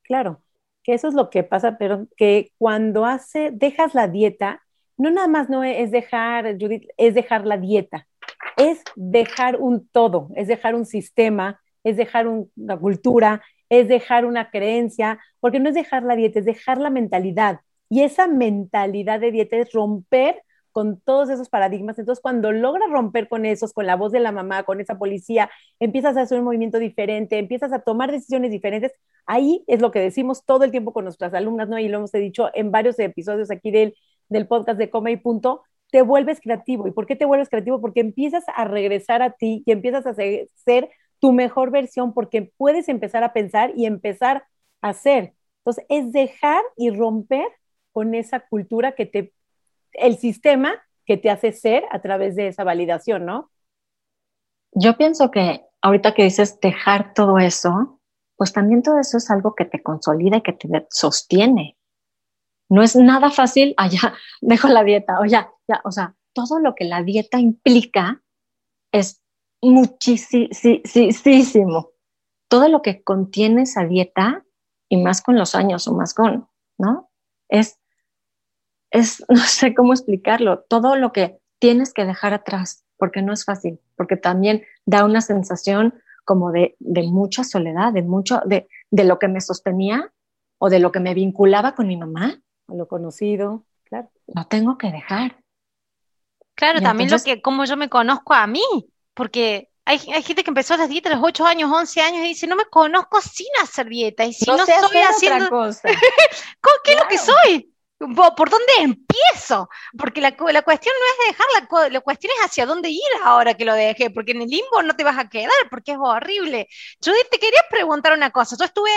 Claro, que eso es lo que pasa, pero que cuando hace, dejas la dieta, no nada más no es dejar, Judith, es dejar la dieta, es dejar un todo, es dejar un sistema, es dejar una cultura, es dejar una creencia, porque no es dejar la dieta, es dejar la mentalidad. Y esa mentalidad de dieta es romper con todos esos paradigmas. Entonces, cuando logras romper con esos, con la voz de la mamá, con esa policía, empiezas a hacer un movimiento diferente, empiezas a tomar decisiones diferentes, ahí es lo que decimos todo el tiempo con nuestras alumnas, ¿no? Y lo hemos dicho en varios episodios aquí del, del podcast de Come y Punto, te vuelves creativo. ¿Y por qué te vuelves creativo? Porque empiezas a regresar a ti y empiezas a ser, ser tu mejor versión porque puedes empezar a pensar y empezar a hacer. Entonces, es dejar y romper con esa cultura que te, el sistema que te hace ser a través de esa validación, ¿no? Yo pienso que ahorita que dices dejar todo eso, pues también todo eso es algo que te consolida y que te sostiene. No es nada fácil, allá ah, dejo la dieta, o ya, ya, o sea, todo lo que la dieta implica es muchísimo. Todo lo que contiene esa dieta, y más con los años o más con, ¿no? Es, es, no sé cómo explicarlo, todo lo que tienes que dejar atrás, porque no es fácil, porque también da una sensación como de, de mucha soledad, de mucho, de, de lo que me sostenía o de lo que me vinculaba con mi mamá. A lo conocido, claro. Lo tengo que dejar. Claro, también lo que, como yo me conozco a mí, porque hay, gente que empezó las dietas a los 8 años, 11 años y dice, no me conozco sin hacer dieta. Y si no, estoy haciendo... cosa. ¿Qué es lo que soy? ¿Por dónde empiezo? Porque la, la cuestión no es dejar, la, cuestión es hacia dónde ir ahora que lo dejé, porque en el limbo no te vas a quedar, porque es horrible. Yo te quería preguntar una cosa. Yo estuve,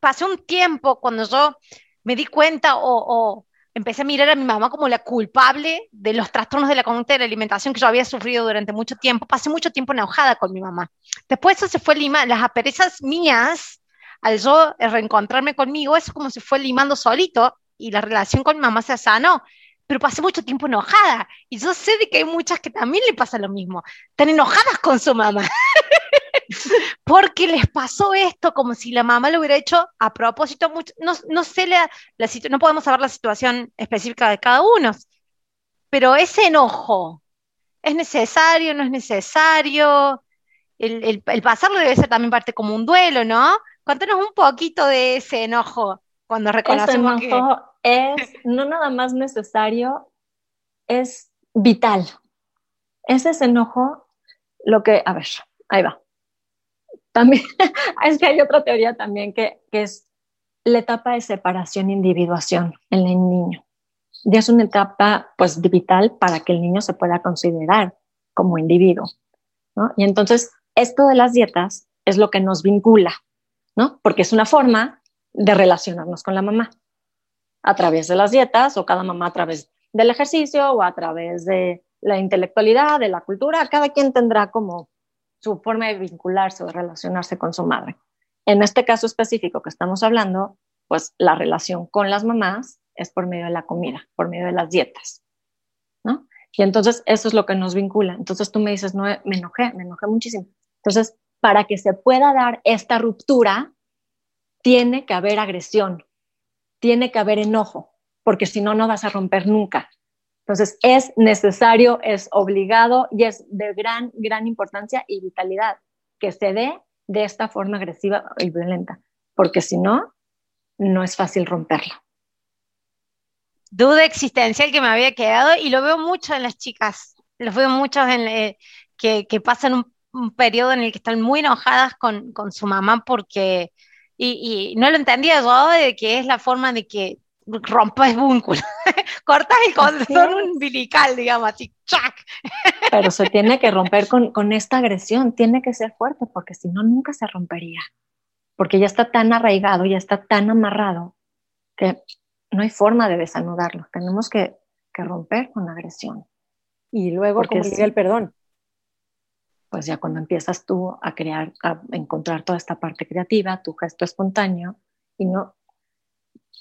pasé un tiempo cuando yo me di cuenta o empecé a mirar a mi mamá como la culpable de los trastornos de la conducta de la alimentación que yo había sufrido durante mucho tiempo. Pasé mucho tiempo enojada con mi mamá. Después eso se fue limando, las aperezas mías, al yo reencontrarme conmigo, eso como se fue limando solito y la relación con mi mamá se sanó. Pero pasé mucho tiempo enojada y yo sé de que hay muchas que también le pasa lo mismo. Están enojadas con su mamá. porque les pasó esto como si la mamá lo hubiera hecho a propósito. No, no sé, la, la, no podemos saber la situación específica de cada uno, pero ese enojo, ¿es necesario, no es necesario? El, el, pasarlo debe ser también parte como un duelo, ¿no? Cuéntanos un poquito de ese enojo cuando reconocemos enojo es no nada más necesario, es vital. Es ese enojo lo que, a ver, ahí va. También es que hay otra teoría también que, que es la etapa de separación e individuación en el niño. Y es una etapa pues vital para que el niño se pueda considerar como individuo. ¿no? Y entonces esto de las dietas es lo que nos vincula, ¿no? Porque es una forma de relacionarnos con la mamá a través de las dietas o cada mamá a través del ejercicio o a través de la intelectualidad, de la cultura. Cada quien tendrá como su forma de vincularse o de relacionarse con su madre. En este caso específico que estamos hablando, pues la relación con las mamás es por medio de la comida, por medio de las dietas, ¿no? Y entonces eso es lo que nos vincula. Entonces tú me dices, no, me enojé, me enojé muchísimo. Entonces, para que se pueda dar esta ruptura, tiene que haber agresión, tiene que haber enojo, porque si no, no vas a romper nunca. Entonces, es necesario, es obligado y es de gran, gran importancia y vitalidad que se dé de esta forma agresiva y violenta, porque si no, no es fácil romperla. Duda existencial que me había quedado y lo veo mucho en las chicas, lo veo mucho en, eh, que, pasan un, periodo en el que están muy enojadas con, su mamá porque, y, y, no lo entendía yo, de que es la forma de que rompes vínculo, cortas el cordón umbilical, digamos, así, ¡chac! Pero se tiene que romper con, con, esta agresión, tiene que ser fuerte, porque si no, nunca se rompería. Porque ya está tan arraigado, ya está tan amarrado, que no hay forma de desanudarlo. Tenemos que, que romper con la agresión. Y luego, porque ¿cómo el perdón? Pues ya cuando empiezas tú a crear, a encontrar toda esta parte creativa, tu gesto espontáneo, y no,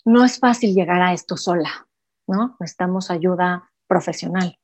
no es fácil llegar a esto sola, ¿no? Necesitamos ayuda profesional,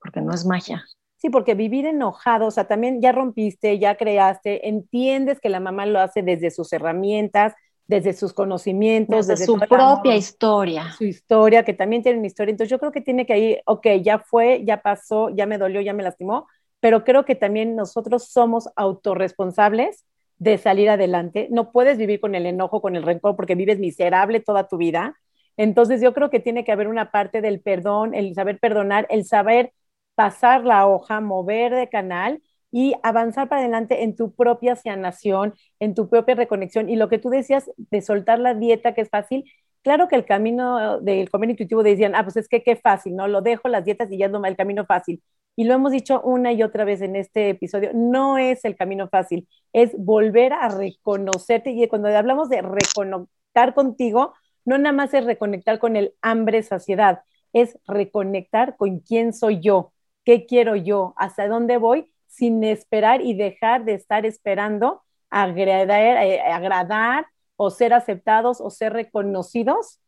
porque no es magia. Sí, porque vivir enojado, o sea, también ya rompiste, ya creaste, entiendes que la mamá lo hace desde sus herramientas, desde sus conocimientos, desde, su propia historia. Su historia, que también tiene una historia. Entonces yo creo que tiene que ir, ok, ya fue, ya pasó, ya me dolió, ya me lastimó, pero creo que también nosotros somos autorresponsables de salir adelante. No puedes vivir con el enojo, con el rencor, porque vives miserable toda tu vida. Entonces yo creo que tiene que haber una parte del perdón, el saber perdonar, el saber pasar la hoja, mover de canal y avanzar para adelante en tu propia sanación, en tu propia reconexión. Y lo que tú decías de soltar la dieta, que es fácil, claro que el camino del comer intuitivo decían, ah, pues es que qué fácil, ¿no? Lo dejo las dietas y ya no el camino fácil. Y lo hemos dicho una y otra vez en este episodio, no es el camino fácil, es volver a reconocerte. Y cuando hablamos de reconectar contigo, no nada más es reconectar con el hambre, saciedad, es reconectar con quién soy yo, qué quiero yo, hasta dónde voy, sin esperar y dejar de estar esperando agradar, eh, agradar o ser aceptados o ser reconocidos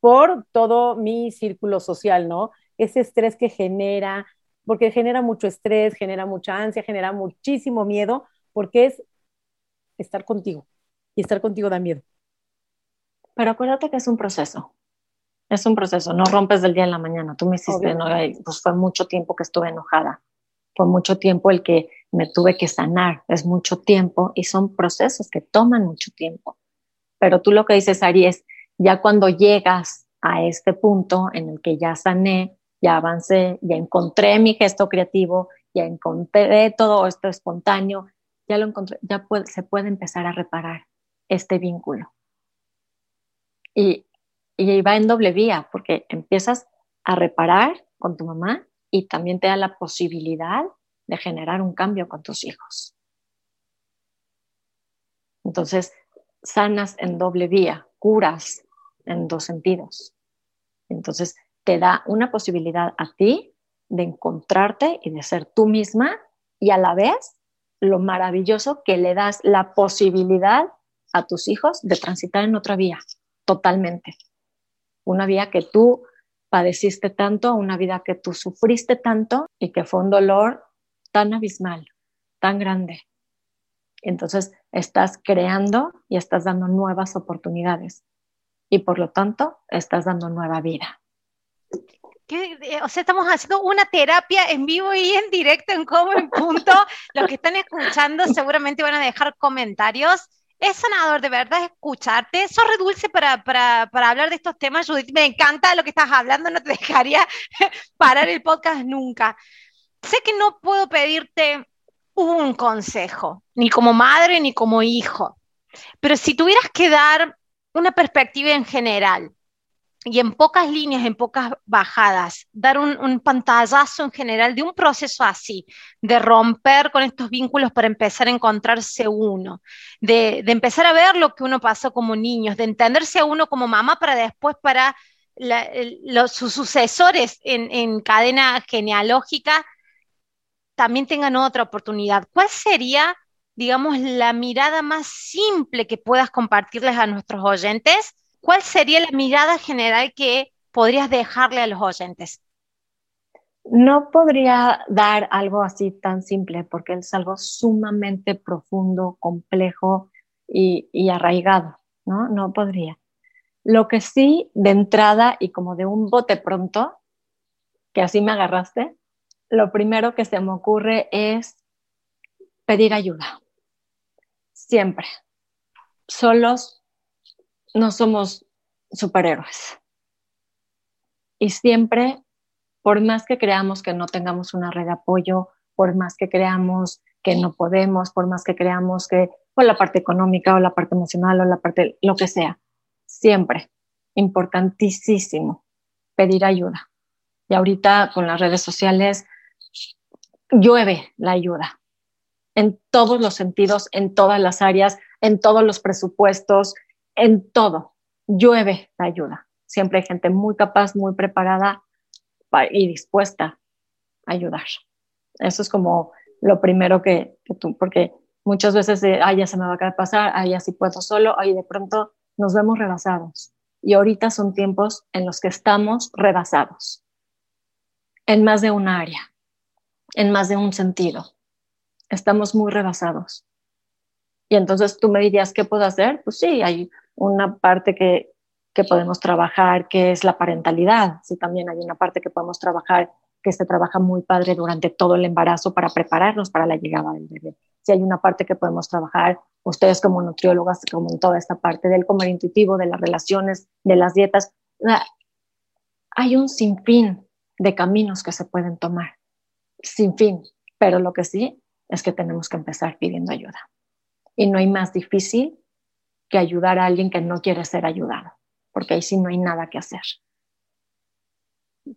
por todo mi círculo social, ¿no? Ese estrés que genera, porque genera mucho estrés, genera mucha ansia, genera muchísimo miedo, porque es estar contigo. Y estar contigo da miedo. Pero acuérdate que es un proceso. Es un proceso, no rompes del día en la mañana. Tú me hiciste, no, pues fue mucho tiempo que estuve enojada. Fue mucho tiempo el que me tuve que sanar. Es mucho tiempo y son procesos que toman mucho tiempo. Pero tú lo que dices, Ari, es ya cuando llegas a este punto en el que ya sané, ya avancé, ya encontré mi gesto creativo, ya encontré todo esto espontáneo, ya lo encontré, ya se puede empezar a reparar este vínculo. Y, y va en doble vía, porque empiezas a reparar con tu mamá y también te da la posibilidad de generar un cambio con tus hijos. Entonces, sanas en doble vía, curas en dos sentidos. Entonces, te da una posibilidad a ti de encontrarte y de ser tú misma y a la vez lo maravilloso que le das la posibilidad a tus hijos de transitar en otra vía, totalmente. Una vía que tú padeciste tanto, una vida que tú sufriste tanto y que fue un dolor tan abismal, tan grande. Entonces, estás creando y estás dando nuevas oportunidades y por lo tanto estás dando nueva vida. Eh, o sea, estamos haciendo una terapia en vivo y en directo en Como en Punto. Los que están escuchando seguramente van a dejar comentarios. Es sanador, de verdad, escucharte. Sos re dulce para, para, para hablar de estos temas, Judith. Me encanta lo que estás hablando, no te dejaría parar el podcast nunca. Sé que no puedo pedirte un consejo, ni como madre ni como hijo. Pero si tuvieras que dar una perspectiva en general y en pocas líneas, en pocas bajadas, dar un, pantallazo en general de un proceso así, de romper con estos vínculos para empezar a encontrarse uno, de, empezar a ver lo que uno pasó como niños, de entenderse a uno como mamá para después para sus sucesores en, en cadena genealógica también tengan otra oportunidad. ¿Cuál sería, digamos, la mirada más simple que puedas compartirles a nuestros oyentes? ¿Cuál sería la mirada general que podrías dejarle a los oyentes? No podría dar algo así tan simple porque es algo sumamente profundo, complejo y, arraigado, ¿no? No podría. Lo que sí, de entrada y como de un bote pronto, que así me agarraste, lo primero que se me ocurre es pedir ayuda. Siempre. Solos no somos superhéroes. Y siempre, por más que creamos que no tengamos una red de apoyo, por más que creamos que no podemos, por más que creamos que o la parte económica o la parte emocional o la parte lo que sea, siempre importantísimo pedir ayuda. Y ahorita con las redes sociales llueve la ayuda en todos los sentidos, en todas las áreas, en todos los presupuestos, en todo. Llueve la ayuda. Siempre hay gente muy capaz, muy preparada y dispuesta a ayudar. Eso es como lo primero que, tú, porque muchas veces, ay, ya se me va a pasar, ay, así puedo solo, ay, de pronto nos vemos rebasados. Y ahorita son tiempos en los que estamos rebasados en más de un área en más de un sentido. Estamos muy rebasados. Y entonces tú me dirías, ¿qué puedo hacer? Pues sí, hay una parte que, que podemos trabajar, que es la parentalidad. Sí, también hay una parte que podemos trabajar, que se trabaja muy padre durante todo el embarazo para prepararnos para la llegada del bebé. Si hay una parte que podemos trabajar, ustedes como nutriólogas, como en toda esta parte del comer intuitivo, de las relaciones, de las dietas, hay un sinfín de caminos que se pueden tomar, sin fin, pero lo que sí es que tenemos que empezar pidiendo ayuda. Y no hay más difícil que ayudar a alguien que no quiere ser ayudado, porque ahí sí no hay nada que hacer.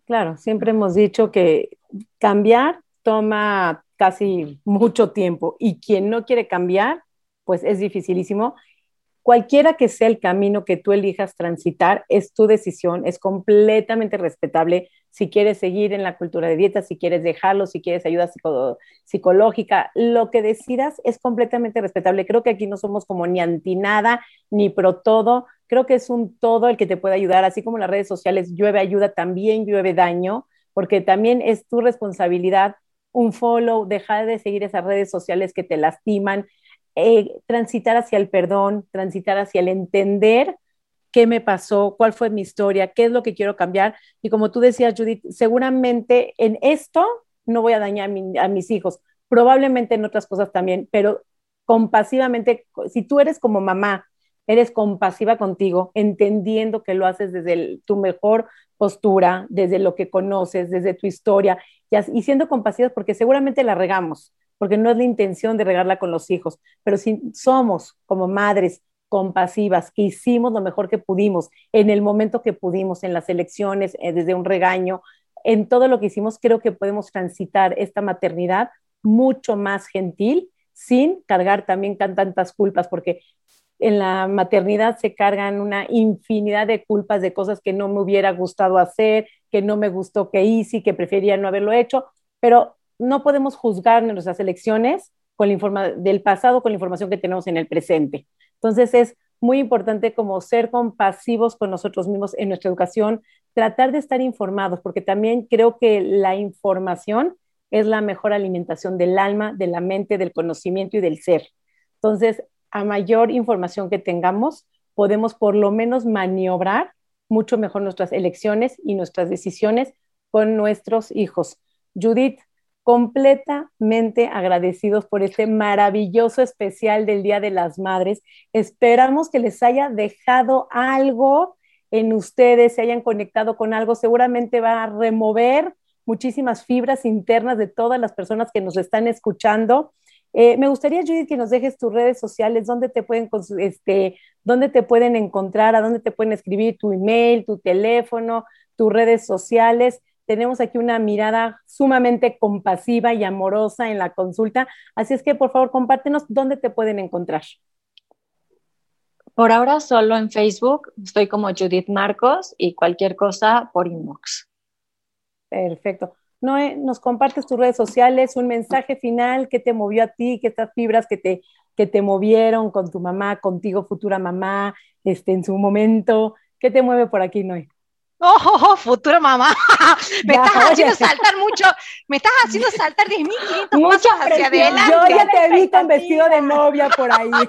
Claro, siempre hemos dicho que cambiar toma casi mucho tiempo y quien no quiere cambiar, pues es dificilísimo cualquiera que sea el camino que tú elijas transitar, es tu decisión, es completamente respetable. Si quieres seguir en la cultura de dieta, si quieres dejarlo, si quieres ayuda psicológica, lo que decidas es completamente respetable. Creo que aquí no somos como ni anti nada, ni pro todo. Creo que es un todo el que te puede ayudar, así como las redes sociales llueve ayuda, también llueve daño, porque también es tu responsabilidad un follow, dejar de seguir esas redes sociales que te lastiman, eh, transitar hacia el perdón, transitar hacia el entender qué me pasó, cuál fue mi historia, qué es lo que quiero cambiar. Y como tú decías, Judith, seguramente en esto no voy a dañar a, mis hijos, probablemente en otras cosas también, pero compasivamente, si tú eres como mamá, eres compasiva contigo, entendiendo que lo haces desde tu mejor postura, desde lo que conoces, desde tu historia, y, y siendo compasivas porque seguramente la regamos, porque no es la intención de regarla con los hijos, pero si somos como madres compasivas, que hicimos lo mejor que pudimos en el momento que pudimos, en las elecciones, eh, desde un regaño, en todo lo que hicimos, creo que podemos transitar esta maternidad mucho más gentil, sin cargar también tantas culpas, porque en la maternidad se cargan una infinidad de culpas de cosas que no me hubiera gustado hacer, que no me gustó que hice, que prefería no haberlo hecho, pero no podemos juzgar nuestras elecciones con la del pasado con la información que tenemos en el presente. Entonces es muy importante como ser compasivos con nosotros mismos en nuestra educación, tratar de estar informados, porque también creo que la información es la mejor alimentación del alma, de la mente, del conocimiento y del ser. Entonces, a mayor información que tengamos, podemos por lo menos maniobrar mucho mejor nuestras elecciones y nuestras decisiones con nuestros hijos. Judith, completamente agradecidos por este maravilloso especial del Día de las Madres. Esperamos que les haya dejado algo en ustedes, se hayan conectado con algo. Seguramente va a remover muchísimas fibras internas de todas las personas que nos están escuchando. Eh, me gustaría, Judith, que nos dejes tus redes sociales, dónde te pueden, este, dónde te pueden encontrar, a dónde te pueden escribir tu email, tu teléfono, tus redes sociales tenemos aquí una mirada sumamente compasiva y amorosa en la consulta. Así es que, por favor, compártenos dónde te pueden encontrar. Por ahora solo en Facebook, estoy como Judith Marcos y cualquier cosa por inbox. Perfecto. Noé, nos compartes tus redes sociales, un mensaje final que te movió a ti, que estas fibras que te, que te movieron con tu mamá, contigo, futura mamá, este, en su momento. ¿Qué te mueve por aquí, Noé? Oh, oh, oh, futura mamá. me estás haciendo saltar mucho, me estás haciendo saltar 10.500 pasos hacia adelante. Yo ya te vi con vestido de novia por ahí. 10.500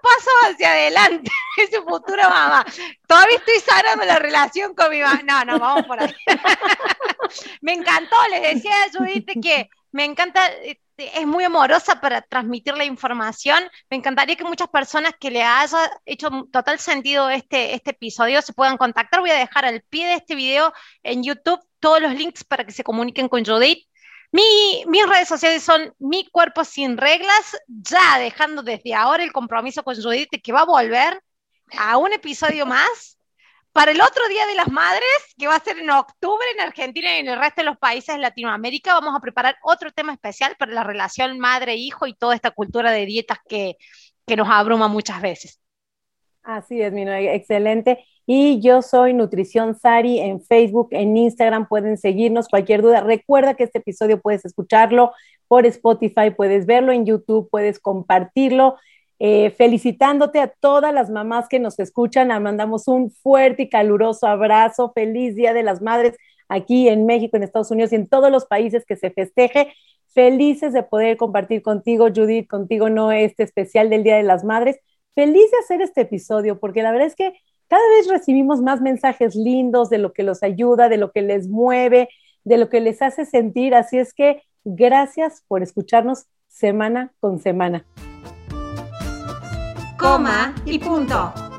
pasos hacia adelante, es su futura mamá. Todavía estoy sanando la relación con mi mamá. No, no, vamos por ahí. me encantó, les decía a Judith que me encanta, este, es muy amorosa para transmitir la información. Me encantaría que muchas personas que le haya hecho total sentido este, este episodio se puedan contactar. Voy a dejar al pie de este video en YouTube todos los links para que se comuniquen con Judith. Mi, mis redes sociales son Mi Cuerpo Sin Reglas, ya dejando desde ahora el compromiso con Judith que va a volver a un episodio más para el otro Día de las Madres, que va a ser en octubre en Argentina y en el resto de los países de Latinoamérica, vamos a preparar otro tema especial para la relación madre-hijo y toda esta cultura de dietas que, nos abruma muchas veces. Así es, Mino, excelente. Y yo soy Nutrición Sari en Facebook, en Instagram, pueden seguirnos. Cualquier duda, recuerda que este episodio puedes escucharlo por Spotify, puedes verlo en YouTube, puedes compartirlo. Eh, felicitándote a todas las mamás que nos escuchan, mandamos un fuerte y caluroso abrazo, feliz Día de las Madres aquí en México, en Estados Unidos y en todos los países que se festeje. Felices de poder compartir contigo, Judith, contigo no este especial del Día de las Madres. Feliz de hacer este episodio, porque la verdad es que cada vez recibimos más mensajes lindos de lo que los ayuda, de lo que les mueve, de lo que les hace sentir. Así es que gracias por escucharnos semana con semana coma y punto.